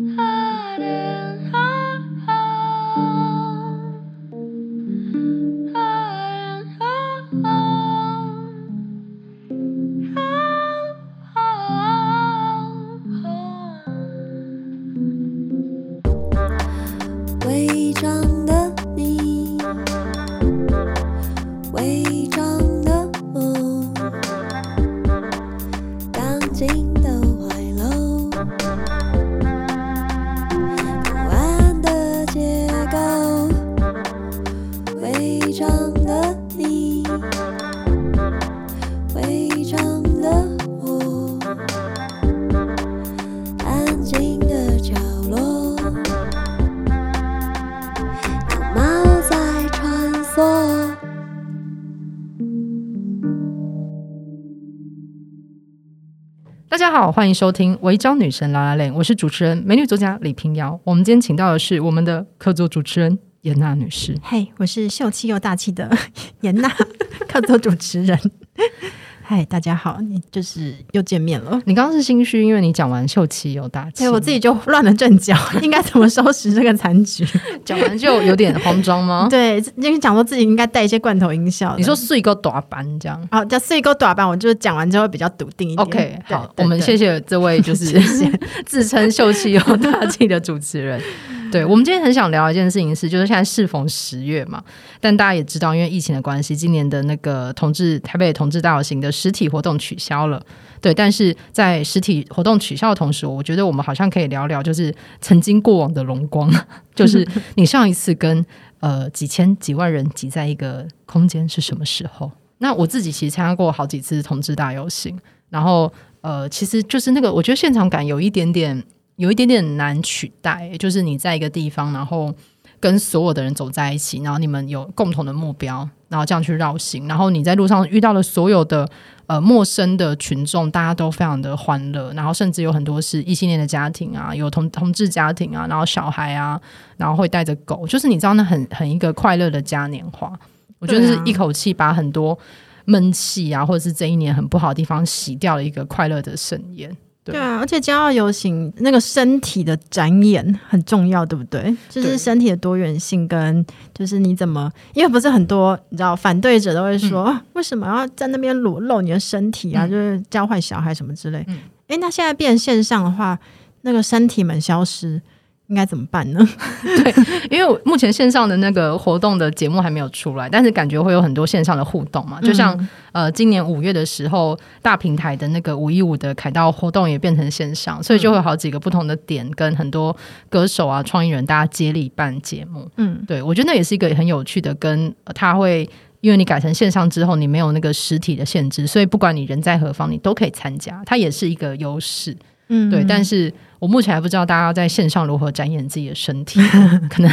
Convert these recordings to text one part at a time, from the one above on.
Ah. 大家好，欢迎收听《违章女神拉拉链》，我是主持人美女作家李平遥。我们今天请到的是我们的客座主持人严娜女士。嘿，我是秀气又大气的严娜，客座主持人。嗨，大家好，你就是又见面了。你刚刚是心虚，因为你讲完秀气又大气，对我自己就乱了阵脚，应该怎么收拾这个残局？讲完就有点慌张吗？对，因为讲说自己应该带一些罐头音效。你说碎个短板这样，好，叫碎个短板，我就讲完之后比较笃定一点。OK，好，我们谢谢这位就是 自称秀气又大气的主持人。对，我们今天很想聊一件事情是，就是现在适逢十月嘛，但大家也知道，因为疫情的关系，今年的那个同志台北同志大游行的实体活动取消了。对，但是在实体活动取消的同时，我觉得我们好像可以聊聊，就是曾经过往的荣光，就是你上一次跟呃几千几万人挤在一个空间是什么时候？那我自己其实参加过好几次同志大游行，然后呃，其实就是那个我觉得现场感有一点点。有一点点难取代，就是你在一个地方，然后跟所有的人走在一起，然后你们有共同的目标，然后这样去绕行，然后你在路上遇到了所有的呃陌生的群众，大家都非常的欢乐，然后甚至有很多是异性恋的家庭啊，有同同志家庭啊，然后小孩啊，然后会带着狗，就是你知道那很很一个快乐的嘉年华，我觉得是一口气把很多闷气啊，或者是这一年很不好的地方洗掉了一个快乐的盛宴。对啊，而且骄傲游行那个身体的展演很重要，对不对？就是身体的多元性跟就是你怎么，因为不是很多你知道反对者都会说，嗯、为什么要在那边裸露你的身体啊？嗯、就是教坏小孩什么之类。嗯，哎，那现在变线上的话，那个身体们消失。应该怎么办呢？对，因为目前线上的那个活动的节目还没有出来，但是感觉会有很多线上的互动嘛。就像、嗯、呃，今年五月的时候，大平台的那个五一五的凯道活动也变成线上，所以就会有好几个不同的点，跟很多歌手啊、创意人大家接力办节目。嗯，对，我觉得那也是一个很有趣的，跟他会因为你改成线上之后，你没有那个实体的限制，所以不管你人在何方，你都可以参加，它也是一个优势。嗯，对，但是我目前还不知道大家在线上如何展演自己的身体，可能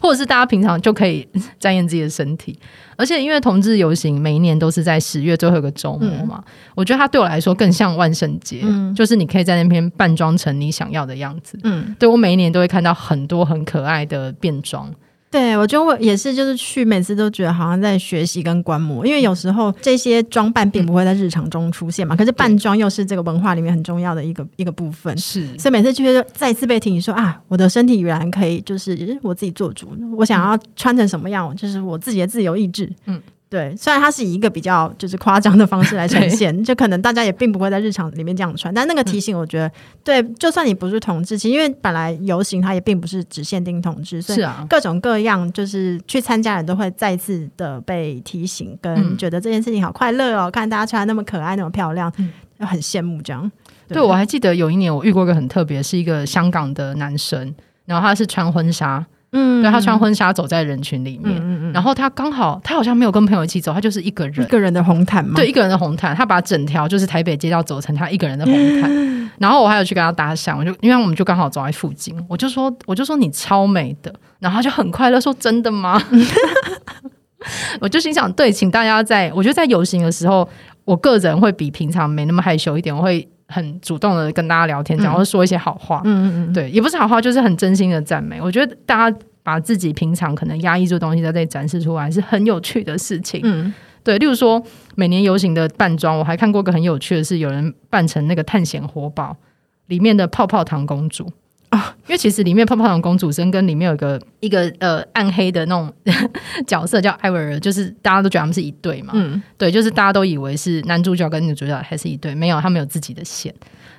或者是大家平常就可以展演自己的身体，而且因为同志游行每一年都是在十月最后一个周末嘛，嗯、我觉得它对我来说更像万圣节，嗯、就是你可以在那边扮装成你想要的样子，嗯，对，我每一年都会看到很多很可爱的变装。对，我觉得我也是，就是去每次都觉得好像在学习跟观摩，因为有时候这些装扮并不会在日常中出现嘛，嗯、可是扮装又是这个文化里面很重要的一个一个部分，是，所以每次就觉得再次被提醒说啊，我的身体原来可以就是我自己做主，我想要穿成什么样，就是我自己的自由意志，嗯。对，虽然它是以一个比较就是夸张的方式来呈现，就可能大家也并不会在日常里面这样穿，但那个提醒，我觉得、嗯、对，就算你不是同志，其实因为本来游行它也并不是只限定同志，所以各种各样就是去参加人都会再次的被提醒，跟觉得这件事情好快乐哦，嗯、看大家穿那么可爱，那么漂亮，很羡慕这样。对，对，我还记得有一年我遇过一个很特别，是一个香港的男生，然后他是穿婚纱。嗯，对，他穿婚纱走在人群里面，嗯嗯、然后他刚好他好像没有跟朋友一起走，他就是一个人，一个人的红毯嘛，对，一个人的红毯，他把整条就是台北街道走成他一个人的红毯，嗯、然后我还有去跟他搭讪，我就因为我们就刚好走在附近，我就说我就说你超美的，然后他就很快乐说真的吗？我就心想，对，请大家在我觉得在游行的时候，我个人会比平常没那么害羞一点，我会。很主动的跟大家聊天，然后说一些好话，嗯嗯嗯，对，也不是好话，就是很真心的赞美。我觉得大家把自己平常可能压抑住的东西在这里展示出来，是很有趣的事情。嗯，对，例如说每年游行的扮装，我还看过个很有趣的是，有人扮成那个探险活宝里面的泡泡糖公主。哦，因为其实里面泡泡糖公主生跟里面有一个一个呃暗黑的那种 角色叫艾薇儿，就是大家都觉得他们是一对嘛。嗯，对，就是大家都以为是男主角跟女主角还是一对，没有，他们有自己的线。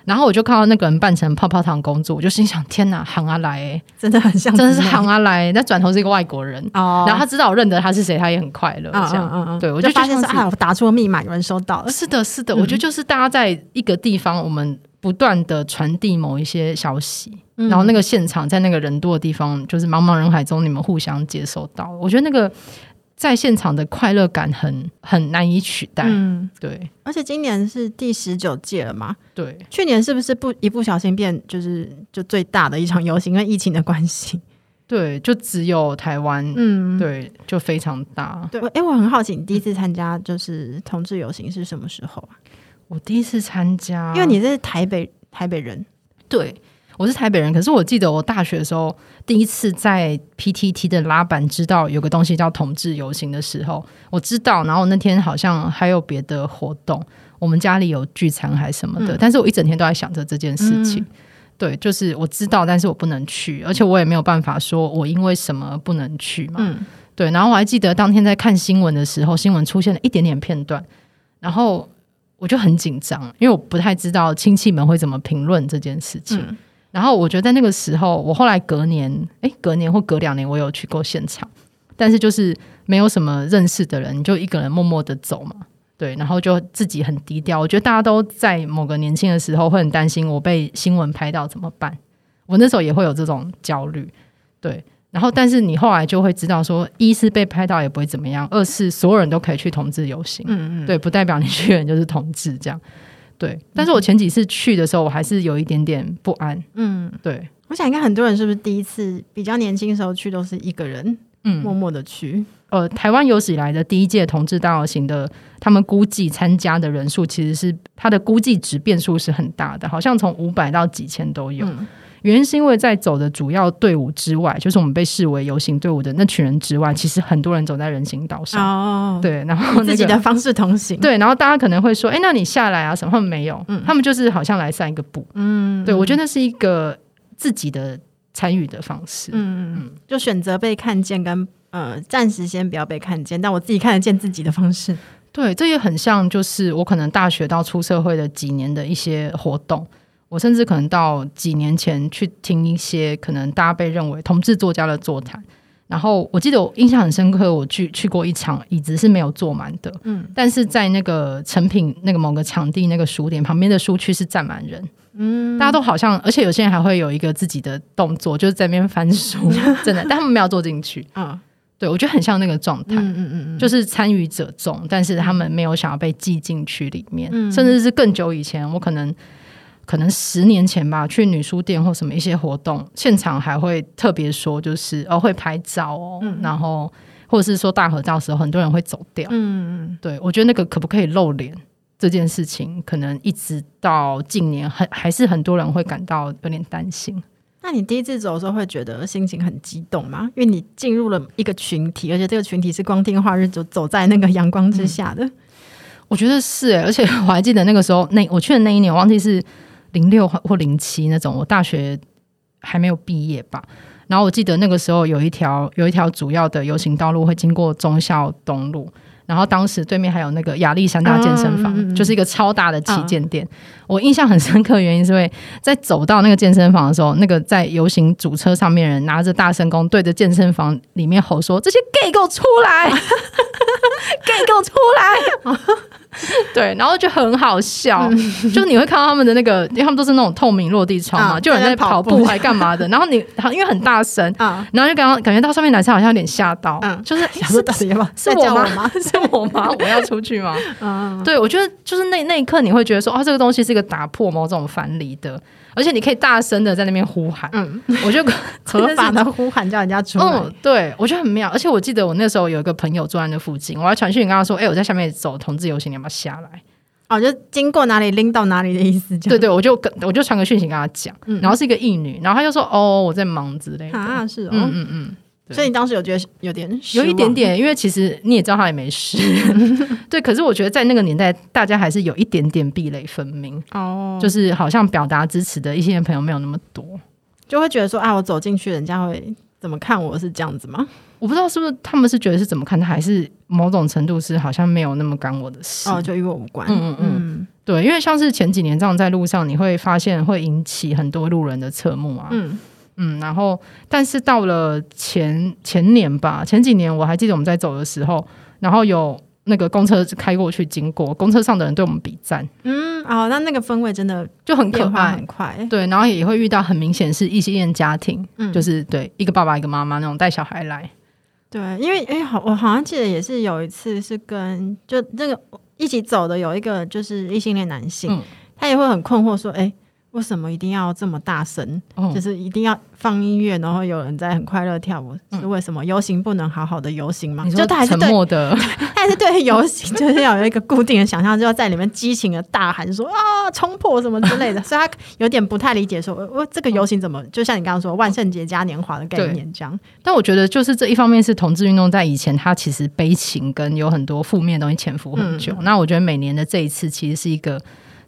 然后我就看到那个人扮成泡泡糖公主，我就心想：天哪，行阿来、欸，真的很像，真的是行阿来。那转头是一个外国人哦，然后他知道我认得他是谁，他也很快乐。这样，嗯嗯嗯，对我就，就发现是啊，我打出了密码，有人收到了。是的，是的，嗯、我觉得就是大家在一个地方，我们不断的传递某一些消息，嗯、然后那个现场在那个人多的地方，就是茫茫人海中，你们互相接收到。我觉得那个。在现场的快乐感很很难以取代，嗯，对。而且今年是第十九届了嘛，对。去年是不是不一不小心变就是就最大的一场游行，因为疫情的关系，对，就只有台湾，嗯，对，就非常大。对，哎、欸，我很好奇，你第一次参加就是同志游行是什么时候啊？我第一次参加，因为你是台北台北人，对。我是台北人，可是我记得我大学的时候第一次在 PTT 的拉板知道有个东西叫同志游行的时候，我知道，然后那天好像还有别的活动，我们家里有聚餐还是什么的，嗯、但是我一整天都在想着这件事情。嗯、对，就是我知道，但是我不能去，而且我也没有办法说我因为什么不能去嘛。嗯、对，然后我还记得当天在看新闻的时候，新闻出现了一点点片段，然后我就很紧张，因为我不太知道亲戚们会怎么评论这件事情。嗯然后我觉得在那个时候，我后来隔年，诶，隔年或隔两年，我有去过现场，但是就是没有什么认识的人，你就一个人默默的走嘛，对，然后就自己很低调。我觉得大家都在某个年轻的时候会很担心我被新闻拍到怎么办，我那时候也会有这种焦虑，对。然后但是你后来就会知道说，一是被拍到也不会怎么样，二是所有人都可以去同志游行，嗯嗯，对，不代表你去的人就是同志这样。对，但是我前几次去的时候，我还是有一点点不安。嗯，对，我想应该很多人是不是第一次比较年轻的时候去都是一个人，嗯，默默的去。呃，台湾有史以来的第一届同志大游行的，他们估计参加的人数其实是他的估计值变数是很大的，好像从五百到几千都有。嗯原因是因为在走的主要队伍之外，就是我们被视为游行队伍的那群人之外，其实很多人走在人行道上。哦，对，然后、那个、自己的方式同行。对，然后大家可能会说：“哎，那你下来啊？”什么？他们没有，嗯，他们就是好像来散一个步。嗯，对，我觉得那是一个自己的参与的方式。嗯嗯，就选择被看见跟呃，暂时先不要被看见，但我自己看得见自己的方式。对，这也很像，就是我可能大学到出社会的几年的一些活动。我甚至可能到几年前去听一些可能大家被认为同志作家的座谈，然后我记得我印象很深刻，我去去过一场，椅子是没有坐满的，嗯，但是在那个成品那个某个场地那个书店旁边的书区是站满人，嗯，大家都好像，而且有些人还会有一个自己的动作，就是在那边翻书，真的，但他们没有坐进去，嗯，对，我觉得很像那个状态，嗯嗯嗯，就是参与者众，但是他们没有想要被挤进去里面，嗯，甚至是更久以前，我可能。可能十年前吧，去女书店或什么一些活动，现场还会特别说，就是哦会拍照哦，嗯、然后或者是说大合照的时候，很多人会走掉。嗯，对，我觉得那个可不可以露脸这件事情，可能一直到近年，很还是很多人会感到有点担心。那你第一次走的时候，会觉得心情很激动吗？因为你进入了一个群体，而且这个群体是光天化日就走在那个阳光之下的。嗯、我觉得是诶，而且我还记得那个时候，那我去的那一年，我忘记是。零六或零七那种，我大学还没有毕业吧。然后我记得那个时候有一条有一条主要的游行道路会经过忠孝东路，然后当时对面还有那个亚历山大健身房，嗯、就是一个超大的旗舰店。嗯、我印象很深刻，原因是因为在走到那个健身房的时候，那个在游行主车上面人拿着大声公对着健身房里面吼说：“这些 gay 给我出来，gay 给我出来！” 对，然后就很好笑，嗯、就你会看到他们的那个，因为他们都是那种透明落地窗嘛，啊、就有人在跑步还干嘛的。然后你，因为很大声，啊、然后就刚刚感觉到上面男生好像有点吓到，嗯、就是是是我吗？是我吗？我要出去吗？嗯、对，我觉得就是那那一刻你会觉得说，哦，这个东西是一个打破某种藩篱的。而且你可以大声的在那边呼喊，嗯，我就 合法的呼喊叫人家出来，嗯，对，我觉得很妙。而且我记得我那时候有一个朋友坐在那附近，我要传讯跟他说，哎、欸，我在下面走同志游行，你要不要下来？哦，就经过哪里拎到哪里的意思，对对，我就跟我就传个讯息跟他讲，嗯、然后是一个义女，然后他就说，哦，我在忙之类的，啊，是哦，嗯嗯嗯。所以你当时有觉得有点有一点点，因为其实你也知道他也没事，对。可是我觉得在那个年代，大家还是有一点点壁垒分明哦，就是好像表达支持的一些朋友没有那么多。就会觉得说啊，我走进去，人家会怎么看我是这样子吗？我不知道是不是他们是觉得是怎么看他，还是某种程度是好像没有那么干我的事哦，就与我无关。嗯嗯嗯，嗯对，因为像是前几年这样在路上，你会发现会引起很多路人的侧目啊。嗯嗯，然后但是到了前前年吧，前几年我还记得我们在走的时候，然后有那个公车开过去经过，公车上的人对我们比赞。嗯，哦，那那个氛围真的就很可怕，很快。对，然后也会遇到很明显是异性恋家庭，嗯，就是对一个爸爸一个妈妈那种带小孩来。对，因为哎，好，我好像记得也是有一次是跟就那个一起走的有一个就是异性恋男性，嗯、他也会很困惑说，哎。为什么一定要这么大声？哦、就是一定要放音乐，然后有人在很快乐跳舞，嗯、是为什么？游行不能好好的游行吗？你说他还是沉默的，他还是对游行就是要有一个固定的想象，就要在里面激情的大喊说啊冲破什么之类的，所以他有点不太理解说，说我这个游行怎么？就像你刚刚说万圣节嘉年华的概念这样。但我觉得就是这一方面是同志运动在以前，它其实悲情跟有很多负面的东西潜伏很久。嗯、那我觉得每年的这一次其实是一个。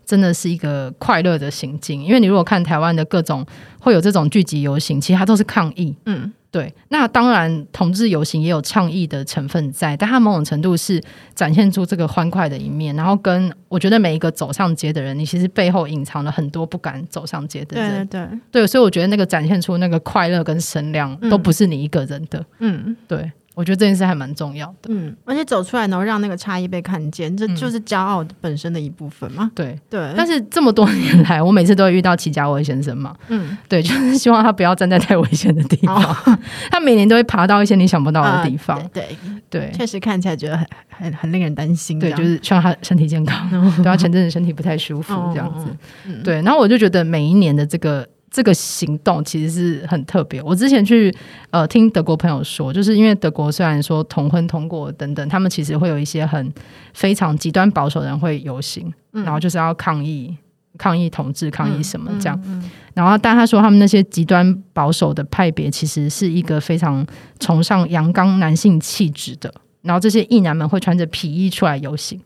真的是一个快乐的行径，因为你如果看台湾的各种会有这种聚集游行，其实它都是抗议。嗯，对。那当然，同志游行也有倡议的成分在，但它某种程度是展现出这个欢快的一面。然后，跟我觉得每一个走上街的人，你其实背后隐藏了很多不敢走上街的人。对对对，对，所以我觉得那个展现出那个快乐跟声量，都不是你一个人的。嗯，对。我觉得这件事还蛮重要的，嗯，而且走出来然后让那个差异被看见，这就是骄傲本身的一部分嘛。对对，对但是这么多年来，我每次都会遇到齐家威先生嘛，嗯，对，就是希望他不要站在太危险的地方。哦、他每年都会爬到一些你想不到的地方，呃、对对，确实看起来觉得很很很令人担心。对，就是希望他身体健康，然后他前阵子身体不太舒服这样子。哦嗯、对，然后我就觉得每一年的这个。这个行动其实是很特别。我之前去呃听德国朋友说，就是因为德国虽然说同婚通过等等，他们其实会有一些很非常极端保守的人会游行，嗯、然后就是要抗议抗议同志抗议什么这样。嗯嗯嗯、然后但他说他们那些极端保守的派别其实是一个非常崇尚阳刚男性气质的，然后这些异男们会穿着皮衣出来游行。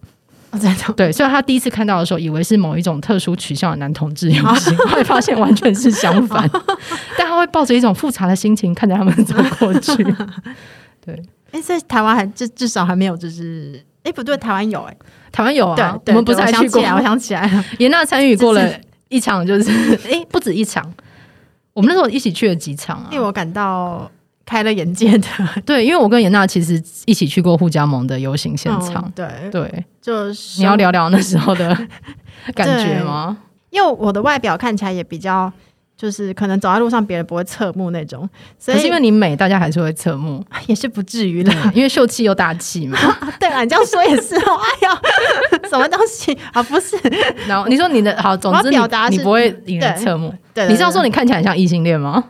对，所以他第一次看到的时候，以为是某一种特殊取向的男同志游行，后来发现完全是相反。但他会抱着一种复杂的心情看着他们走过去。对，哎，在台湾还至至少还没有，就是哎，不对，台湾有哎，台湾有啊。我们不是还去过？我想起来了，严娜参与过了一场，就是哎，不止一场。我们那时候一起去了几场啊，令我感到。开了眼界的，对，因为我跟严娜其实一起去过互加盟的游行现场，哦、对对，就是你要聊聊那时候的 感觉吗？因为我的外表看起来也比较，就是可能走在路上别人不会侧目那种，所以是因为你美，大家还是会侧目，也是不至于的，因为秀气又大气嘛。对啊，你这样说也是哦。哎呀，什么东西啊？不是，然后你说你的好，总之你表达你不会引人侧目。对，你是要说你看起来像异性恋吗？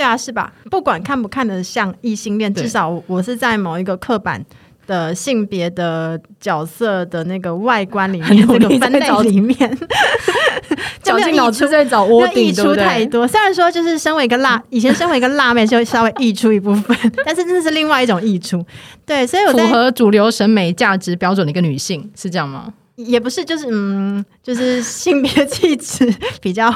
对啊，是吧？不管看不看得像异性恋，至少我是在某一个刻板的性别的角色的那个外观里面，这个分类里面，绞尽 脑汁在找窝顶，溢出太多。虽然说就是身为一个辣，以前身为一个辣妹就稍微溢出一部分，但是真的是另外一种溢出。对，所以我符合主流审美价值标准的一个女性是这样吗？也不是，就是嗯，就是性别气质 比较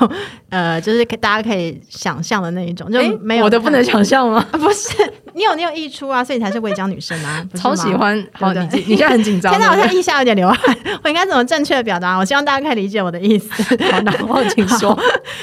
呃，就是大家可以想象的那一种，就没有我都不能想象吗？不是，你有你有溢出啊，所以你才是违章女生啊，超喜欢。好，你你现在很紧张，现在好像腋下有点流汗，我应该怎么正确的表达？我希望大家可以理解我的意思。好，然后请说。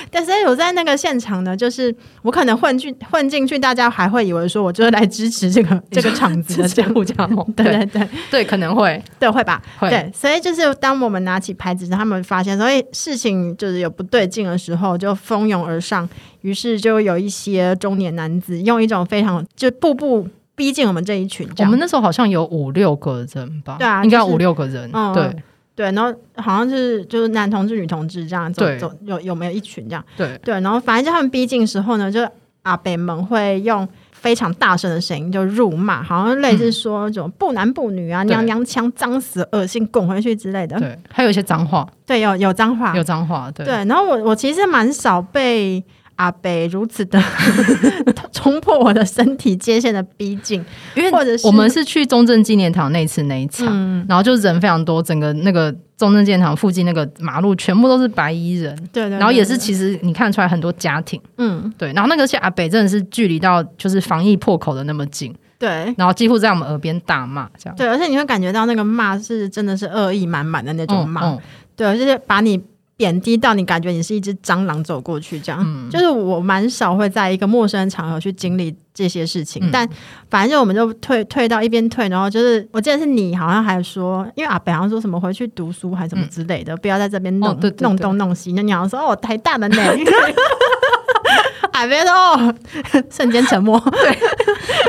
但是我在那个现场呢，就是我可能混进混进去，大家还会以为说我就是来支持这个这个场子的这护家盟。对对对对，可能会，对会吧？会。对，所以就是。当我们拿起牌子，他们发现所以事情就是有不对劲的时候，就蜂拥而上。于是就有一些中年男子用一种非常就步步逼近我们这一群。我们那时候好像有五六个人吧？对啊，应该有五六个人。嗯、对对，然后好像是就是男同志、女同志这样走走，有有没有一群这样？对对，然后反正就他们逼近的时候呢，就阿北们会用。非常大声的声音就辱骂，好像类似说这种不男不女啊，娘娘腔，脏死，恶心，滚回去之类的。对，还有一些脏话。对，有有脏话，有脏话。对。对，然后我我其实蛮少被阿北如此的 冲破我的身体界限的逼近，因为或者是我们是去中正纪念堂那次那一场，嗯、然后就人非常多，整个那个中正纪念堂附近那个马路全部都是白衣人，对，对，对，对，然后也是其实你看出来很多家庭，嗯，对，然后那个是阿北真的是距离到就是防疫破口的那么近，对，然后几乎在我们耳边大骂这样，对，而且你会感觉到那个骂是真的是恶意满满的那种骂，嗯嗯、对，就是把你。贬低到你感觉你是一只蟑螂走过去这样，嗯、就是我蛮少会在一个陌生场合去经历这些事情，嗯、但反正就我们就退退到一边退，然后就是我记得是你好像还说，因为阿北好像说什么回去读书还是什么之类的，嗯、不要在这边弄、弄东弄西。那你好像说哦，台大的呢，阿北说哦，瞬间沉默。对，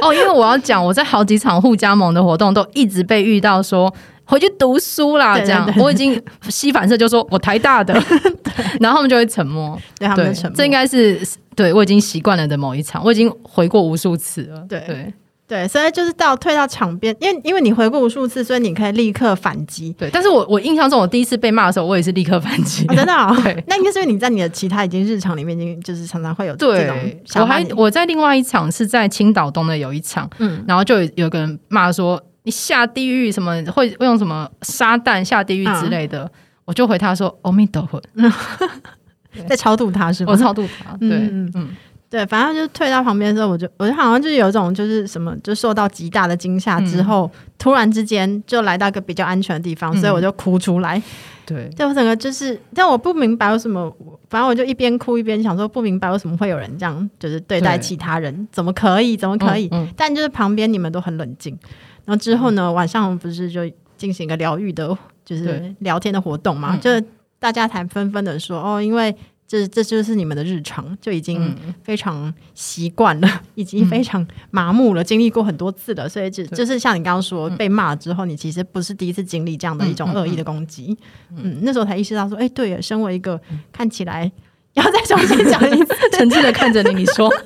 哦，因为我要讲，我在好几场互加盟的活动都一直被遇到说。回去读书啦，这样我已经吸反射，就说我台大的，然后他们就会沉默，对他们就沉默。这应该是对我已经习惯了的某一场，我已经回过无数次了。对对对，所以就是到退到场边，因为因为你回过无数次，所以你可以立刻反击。对，但是我我印象中，我第一次被骂的时候，我也是立刻反击。真的，对，那应该是因为你在你的其他已经日常里面，已经就是常常会有这种。我还我在另外一场是在青岛东的有一场，嗯，然后就有有个人骂说。你下地狱什么会会用什么撒旦下地狱之类的，嗯、我就回他说阿弥陀佛，在超度他是吗？我超度他，对，嗯。嗯，对，反正就退到旁边的时候，我就我就好像就有一种就是什么，就受到极大的惊吓之后，嗯、突然之间就来到一个比较安全的地方，嗯、所以我就哭出来。对，就我整个就是，但我不明白为什么，反正我就一边哭一边想说，不明白为什么会有人这样就是对待其他人，怎么可以，怎么可以？但就是旁边你们都很冷静。然后之后呢，晚上不是就进行一个疗愈的，就是聊天的活动嘛？就大家才纷纷的说哦，因为这这就是你们的日常，就已经非常习惯了，嗯、已经非常麻木了，经历过很多次了，所以就就是像你刚刚说，被骂之后，你其实不是第一次经历这样的一种恶意的攻击。嗯，那时候才意识到说，哎，对，身为一个看起来要再重新讲一次，诚挚的看着你，你说。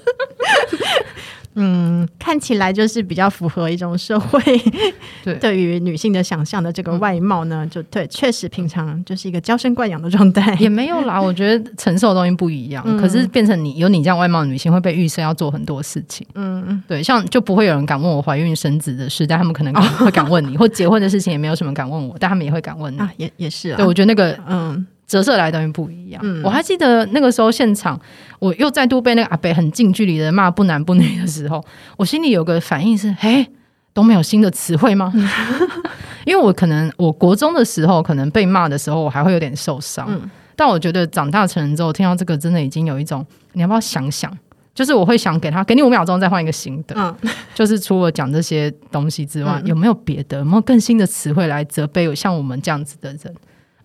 嗯，看起来就是比较符合一种社会 对于女性的想象的这个外貌呢，嗯、就对，确实平常就是一个娇生惯养的状态，也没有啦。我觉得承受的东西不一样，嗯、可是变成你有你这样外貌的女性会被预设要做很多事情。嗯，对，像就不会有人敢问我怀孕生子的事，但他们可能会 敢问你，哦、或结婚的事情也没有什么敢问我，但他们也会敢问你。啊，也也是啊。对，我觉得那个嗯。折射来的东西不一样。嗯、我还记得那个时候现场，我又再度被那个阿北很近距离的骂不男不女的时候，我心里有个反应是：嘿，都没有新的词汇吗？因为我可能我国中的时候可能被骂的时候，我还会有点受伤。嗯、但我觉得长大成人之后，听到这个真的已经有一种，你要不要想想？就是我会想给他给你五秒钟，再换一个新的。嗯、就是除了讲这些东西之外，嗯、有没有别的？有没有更新的词汇来责备像我们这样子的人？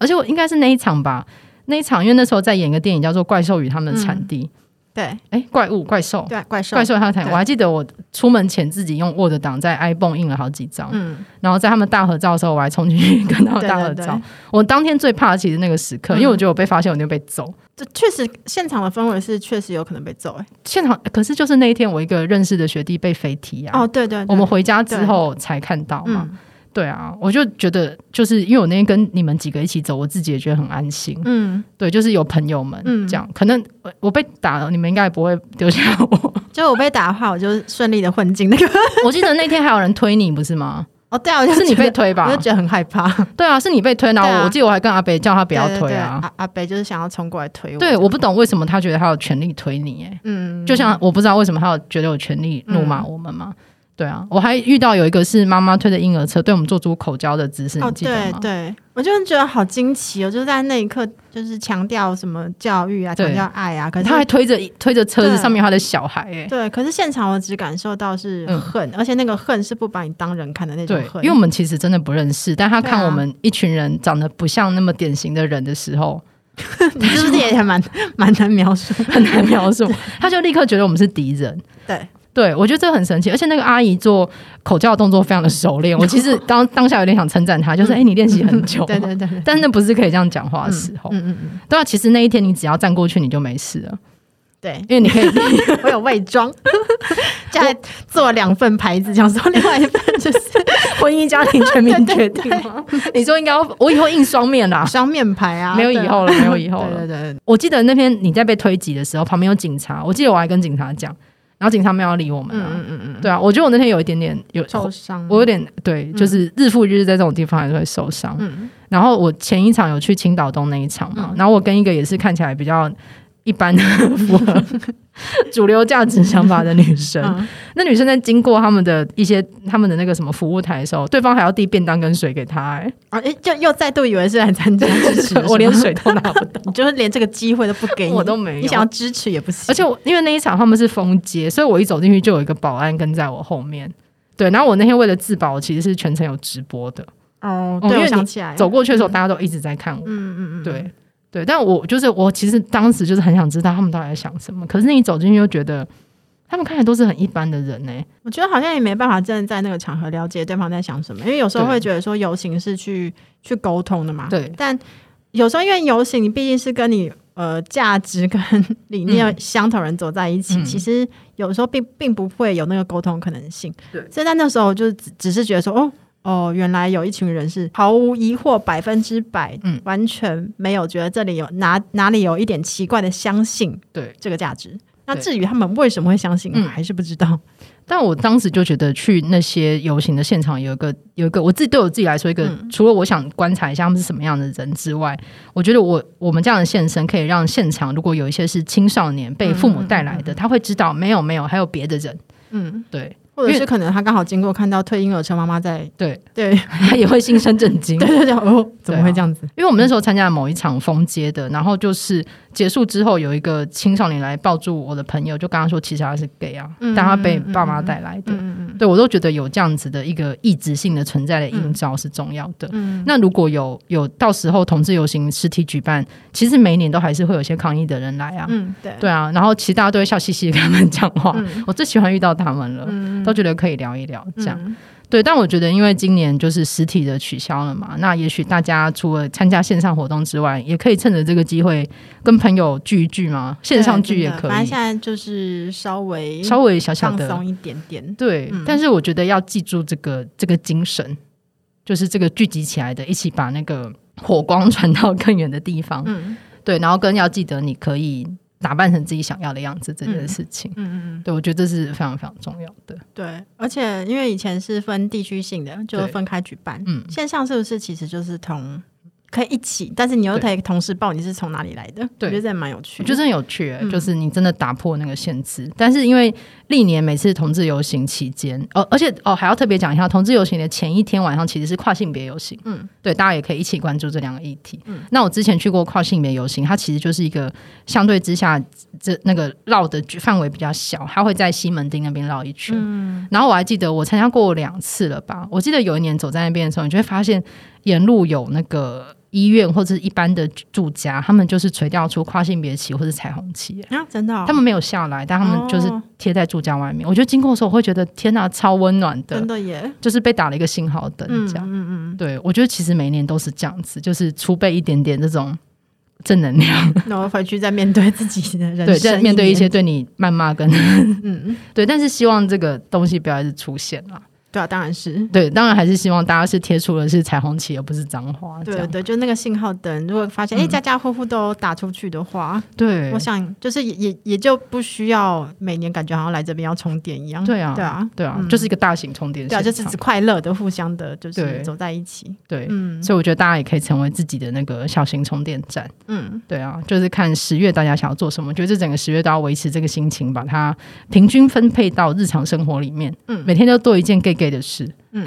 而且我应该是那一场吧，那一场，因为那时候在演一个电影叫做《怪兽与他们的产地》。嗯、对，哎，怪物、怪兽，对，怪兽、怪兽他的产地。对我还记得我出门前自己用 Word 档在 iPhone 印了好几张，嗯，然后在他们大合照的时候，我还冲进去跟他们大合照。对对对，我当天最怕的其实那个时刻，嗯、因为我觉得我被发现，我就被揍。这确实，现场的氛围是确实有可能被揍。哎，现场可是就是那一天，我一个认识的学弟被飞踢啊。哦，对对，对，我们回家之后才看到嘛。对啊，我就觉得，就是因为我那天跟你们几个一起走，我自己也觉得很安心。嗯，对，就是有朋友们这样，嗯、可能我被打了，你们应该也不会丢下我。就我被打的话，我就顺利的混进那个。我记得那天还有人推你，不是吗？哦，对啊，就是你被推吧？我就觉得很害怕。对啊，是你被推，然后我记得我还跟阿北叫他不要推啊。阿阿北就是想要冲过来推我。对，我不懂为什么他觉得他有权利推你，哎，嗯，就像我不知道为什么他有觉得有权利怒骂我们嘛。嗯对啊，我还遇到有一个是妈妈推着婴儿车对我们做出口交的姿势，你记得吗？哦、对，对，我就觉得好惊奇哦！就是在那一刻，就是强调什么教育啊，强调爱啊，可是他还推着推着车子，上面有他的小孩，哎，对。可是现场我只感受到是恨，嗯、而且那个恨是不把你当人看的那种恨。因为我们其实真的不认识，但他看我们一群人长得不像那么典型的人的时候，你是不是也还蛮蛮难描述，很难描述？他就立刻觉得我们是敌人，对。对，我觉得这个很神奇，而且那个阿姨做口交的动作非常的熟练。我其实当当下有点想称赞她，就是哎，你练习很久，对对对，但是那不是可以这样讲话的时候。嗯嗯嗯，对啊，其实那一天你只要站过去，你就没事了。对，因为你可以，我有伪装，加做两份牌子，想说另外一份就是婚姻家庭全民决定吗？你说应该要，我以后印双面啦，双面牌啊，没有以后了，没有以后了。对对对，我记得那天你在被推挤的时候，旁边有警察，我记得我还跟警察讲，然后警察没有理我们。嗯嗯嗯，对啊，我觉得我那天有一点点有受伤，我有点对，就是日复一日在这种地方还是会受伤。嗯，然后我前一场有去青岛东那一场嘛，然后我跟一个也是看起来比较。一般的符合 主流价值想法的女生，嗯、那女生在经过他们的一些他们的那个什么服务台的时候，对方还要递便当跟水给她，哎，啊，就又再度以为是来参加支持，我连水都拿不到，你就是连这个机会都不给你，我都没有，你想要支持也不行。而且我因为那一场他们是封街，所以我一走进去就有一个保安跟在我后面，对，然后我那天为了自保，我其实是全程有直播的，哦，对，我想起来，走过去的时候大家都一直在看我，嗯嗯嗯，对。对，但我就是我，其实当时就是很想知道他们到底在想什么。可是你走进去又觉得，他们看起来都是很一般的人呢。我觉得好像也没办法真的在那个场合了解对方在想什么，因为有时候会觉得说游行是去去沟通的嘛。对。但有时候因为游行，你毕竟是跟你呃价值跟 理念相同人走在一起，嗯、其实有时候并并不会有那个沟通可能性。对。所以在那时候就只只是觉得说，哦。哦，原来有一群人是毫无疑惑，百分之百，嗯，完全没有觉得这里有哪哪里有一点奇怪的相信，对。这个价值。那至于他们为什么会相信，我还是不知道。但我当时就觉得去那些游行的现场，有一个有一个我自己对我自己来说，一个除了我想观察一下他们是什么样的人之外，我觉得我我们这样的现身可以让现场，如果有一些是青少年被父母带来的，他会知道没有没有还有别的人，嗯，对。或者是可能他刚好经过看到推婴儿车妈妈在对对，他也会心生震惊。对对对，哦，怎么会这样子？因为我们那时候参加了某一场封街的，然后就是结束之后，有一个青少年来抱住我的朋友，就跟他说，其实他是 gay 啊，但他被爸妈带来的。对，我都觉得有这样子的一个意志性的存在的映照是重要的。那如果有有到时候同志游行实体举办，其实每一年都还是会有些抗议的人来啊。嗯，对对啊，然后其实大家都会笑嘻嘻的跟他们讲话。我最喜欢遇到他们了。都觉得可以聊一聊，这样、嗯、对。但我觉得，因为今年就是实体的取消了嘛，那也许大家除了参加线上活动之外，也可以趁着这个机会跟朋友聚一聚嘛。线上聚也可以。反正现在就是稍微稍微小小的放松一点点，对。嗯、但是我觉得要记住这个这个精神，就是这个聚集起来的，一起把那个火光传到更远的地方。嗯，对。然后更要记得，你可以。打扮成自己想要的样子这件事情，嗯嗯嗯，对，我觉得这是非常非常重要的。对，而且因为以前是分地区性的，就分开举办，嗯，线上是不是其实就是同。可以一起，但是你又可以同时报你是从哪里来的，对我觉得这蛮有趣的。就是有趣，嗯、就是你真的打破那个限制。但是因为历年每次同志游行期间，哦，而且哦还要特别讲一下，同志游行的前一天晚上其实是跨性别游行。嗯，对，大家也可以一起关注这两个议题。嗯，那我之前去过跨性别游行，它其实就是一个相对之下这那个绕的范围比较小，它会在西门町那边绕一圈。嗯，然后我还记得我参加过两次了吧？我记得有一年走在那边的时候，你就会发现沿路有那个。医院或者是一般的住家，他们就是垂吊出跨性别旗或者彩虹旗啊，真的、哦，他们没有下来，但他们就是贴在住家外面。哦、我觉得经过的时候，我会觉得天哪，超温暖的，真的耶，就是被打了一个信号灯，这样，嗯嗯嗯，对，我觉得其实每年都是这样子，就是储备一点点这种正能量，然后回去再面对自己的人生，对，再面对一些对你谩骂跟，嗯，对，但是希望这个东西不要一直出现了。对啊，当然是对，当然还是希望大家是贴出的是彩虹旗，而不是脏话。对对，就那个信号灯，如果发现哎、嗯、家家户户都打出去的话，对，我想就是也也也就不需要每年感觉好像来这边要充电一样。对啊，对啊，对啊，嗯、就是一个大型充电。对啊，就是只快乐的、互相的，就是走在一起。对，嗯，所以我觉得大家也可以成为自己的那个小型充电站。嗯，对啊，就是看十月大家想要做什么，我觉得这整个十月都要维持这个心情，把它平均分配到日常生活里面。嗯，每天都多一件给。Gay 的事，嗯，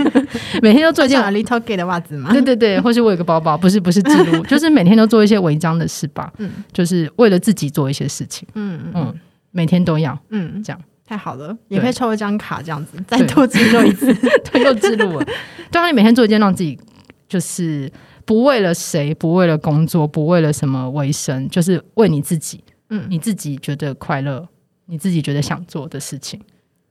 每天都做一件 little gay 的袜子吗？对对对，或是我有个包包，不是不是记录，就是每天都做一些违章的事吧，嗯，就是为了自己做一些事情，嗯嗯，每天都要，嗯，这样。太好了，也可以抽一张卡，这样子再多记录一次，对，又记录了，对啊，你每天做一件让自己就是不为了谁，不为了工作，不为了什么为生，就是为你自己，嗯，你自己觉得快乐，你自己觉得想做的事情。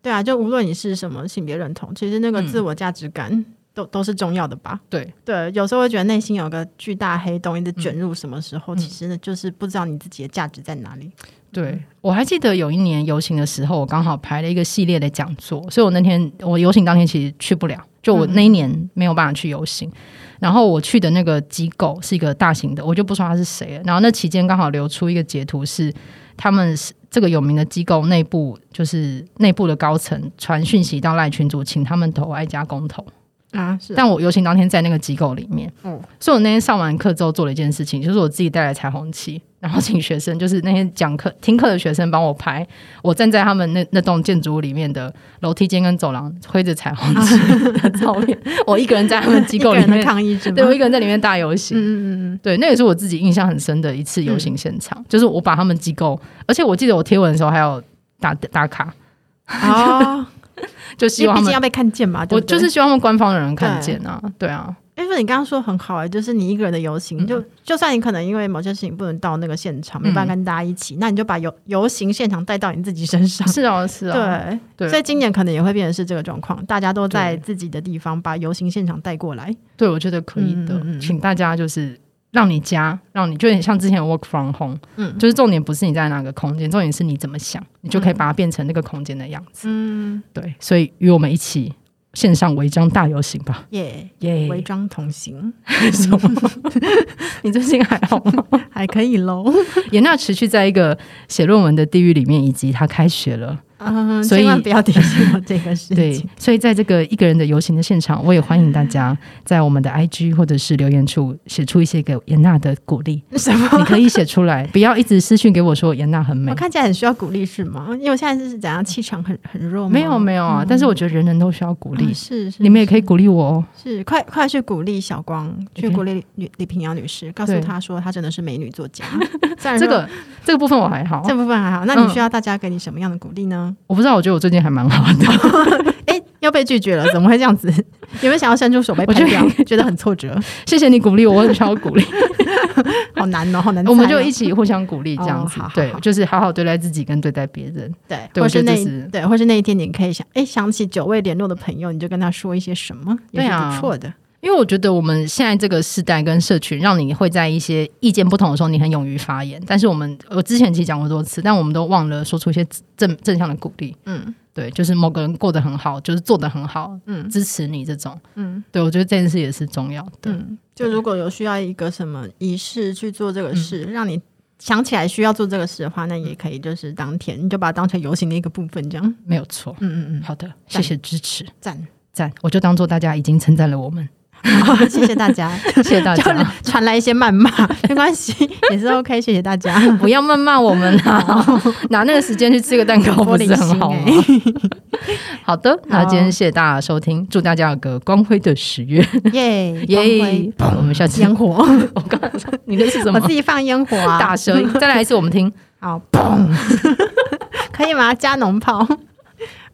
对啊，就无论你是什么性别认同，其实那个自我价值感都、嗯、都是重要的吧？对对，有时候会觉得内心有个巨大黑洞一直卷入，什么时候、嗯、其实呢就是不知道你自己的价值在哪里。对，我还记得有一年游行的时候，我刚好排了一个系列的讲座，所以我那天我游行当天其实去不了。就我那一年没有办法去游行，嗯、然后我去的那个机构是一个大型的，我就不说他是谁了。然后那期间刚好流出一个截图，是他们是这个有名的机构内部，就是内部的高层传讯息到赖群主，请他们投爱家公投。啊！是，但我游行当天在那个机构里面，嗯，所以我那天上完课之后做了一件事情，就是我自己带来彩虹旗，然后请学生，就是那些讲课听课的学生帮我拍，我站在他们那那栋建筑物里面的楼梯间跟走廊挥着彩虹旗 的照片，我一个人在他们机构里面抗议，对，我一个人在里面大游行，嗯嗯嗯，对，那也是我自己印象很深的一次游行现场，嗯、就是我把他们机构，而且我记得我贴文的时候还有打打卡。啊。就希望他们毕竟要被看见嘛，对对，我就是希望他们官方的人看见啊，对，对啊。因为你刚刚说很好哎、欸，就是你一个人的游行，嗯、就就算你可能因为某些事情不能到那个现场，没办法跟大家一起，嗯、那你就把游游行现场带到你自己身上。是哦，是哦，对对。所以今年可能也会变成是这个状况，大家都在自己的地方把游行现场带过来。对，我觉得可以的，嗯、请大家就是。让你家，让你就有点像之前 work from home，嗯，就是重点不是你在哪个空间，重点是你怎么想，你就可以把它变成那个空间的样子，嗯，对，所以与我们一起线上违章大游行吧，耶耶，违章同行，什么？你最近还好吗？还可以喽，严娜持续在一个写论文的地狱里面，以及她开学了。嗯，所以千万不要提醒我这个事情。对，所以在这个一个人的游行的现场，我也欢迎大家在我们的 IG 或者是留言处写出一些给严娜的鼓励。什么？你可以写出来，不要一直私讯给我说严娜很美。我看起来很需要鼓励是吗？因为我现在是怎样，气场很很弱吗？没有没有啊，嗯、但是我觉得人人都需要鼓励、嗯。是，是，你们也可以鼓励我哦。是，快快去鼓励小光，去鼓励李李平阳女士，告诉她说她真的是美女作家。这个这个部分我还好，这部分还好。那你需要大家给你什么样的鼓励呢？嗯、我不知道，我觉得我最近还蛮好的。哎，又被拒绝了，怎么会这样子？有没有想要伸出手被拍掉？觉得很挫折。谢谢你鼓励我，我很需要鼓励。好难哦，好难、哦。我们就一起互相鼓励，这样子。哦、好好好对，就是好好对待自己跟对待别人。对，对或是那对，或是那一天你可以想，哎，想起久未联络的朋友，你就跟他说一些什么，也是不错的。因为我觉得我们现在这个时代跟社群，让你会在一些意见不同的时候，你很勇于发言。但是我们，我之前其实讲过多次，但我们都忘了说出一些正正向的鼓励。嗯，对，就是某个人过得很好，就是做得很好，嗯，支持你这种，嗯，对，我觉得这件事也是重要的。嗯，就如果有需要一个什么仪式去做这个事，嗯、让你想起来需要做这个事的话，那也可以，就是当天你就把它当成游行的一个部分，这样没有错。嗯嗯嗯，好的，谢谢支持，赞赞，我就当做大家已经称赞了我们。好，谢谢大家，谢谢大家。传来一些谩骂，没关系，也是 OK。谢谢大家，不要谩骂我们啊！拿那个时间去吃个蛋糕，不是很好吗？好的，那今天谢谢大家收听，祝大家有个光辉的十月，耶耶！我们下次烟火，我刚才说你的是什么？我自己放烟火啊，大声！再来一次，我们听。好，砰！可以吗？加农炮。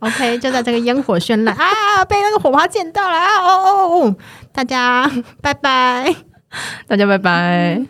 ok 就在这个烟火绚烂。啊被那个火花溅到了啊哦哦哦。大家拜拜。大家拜拜。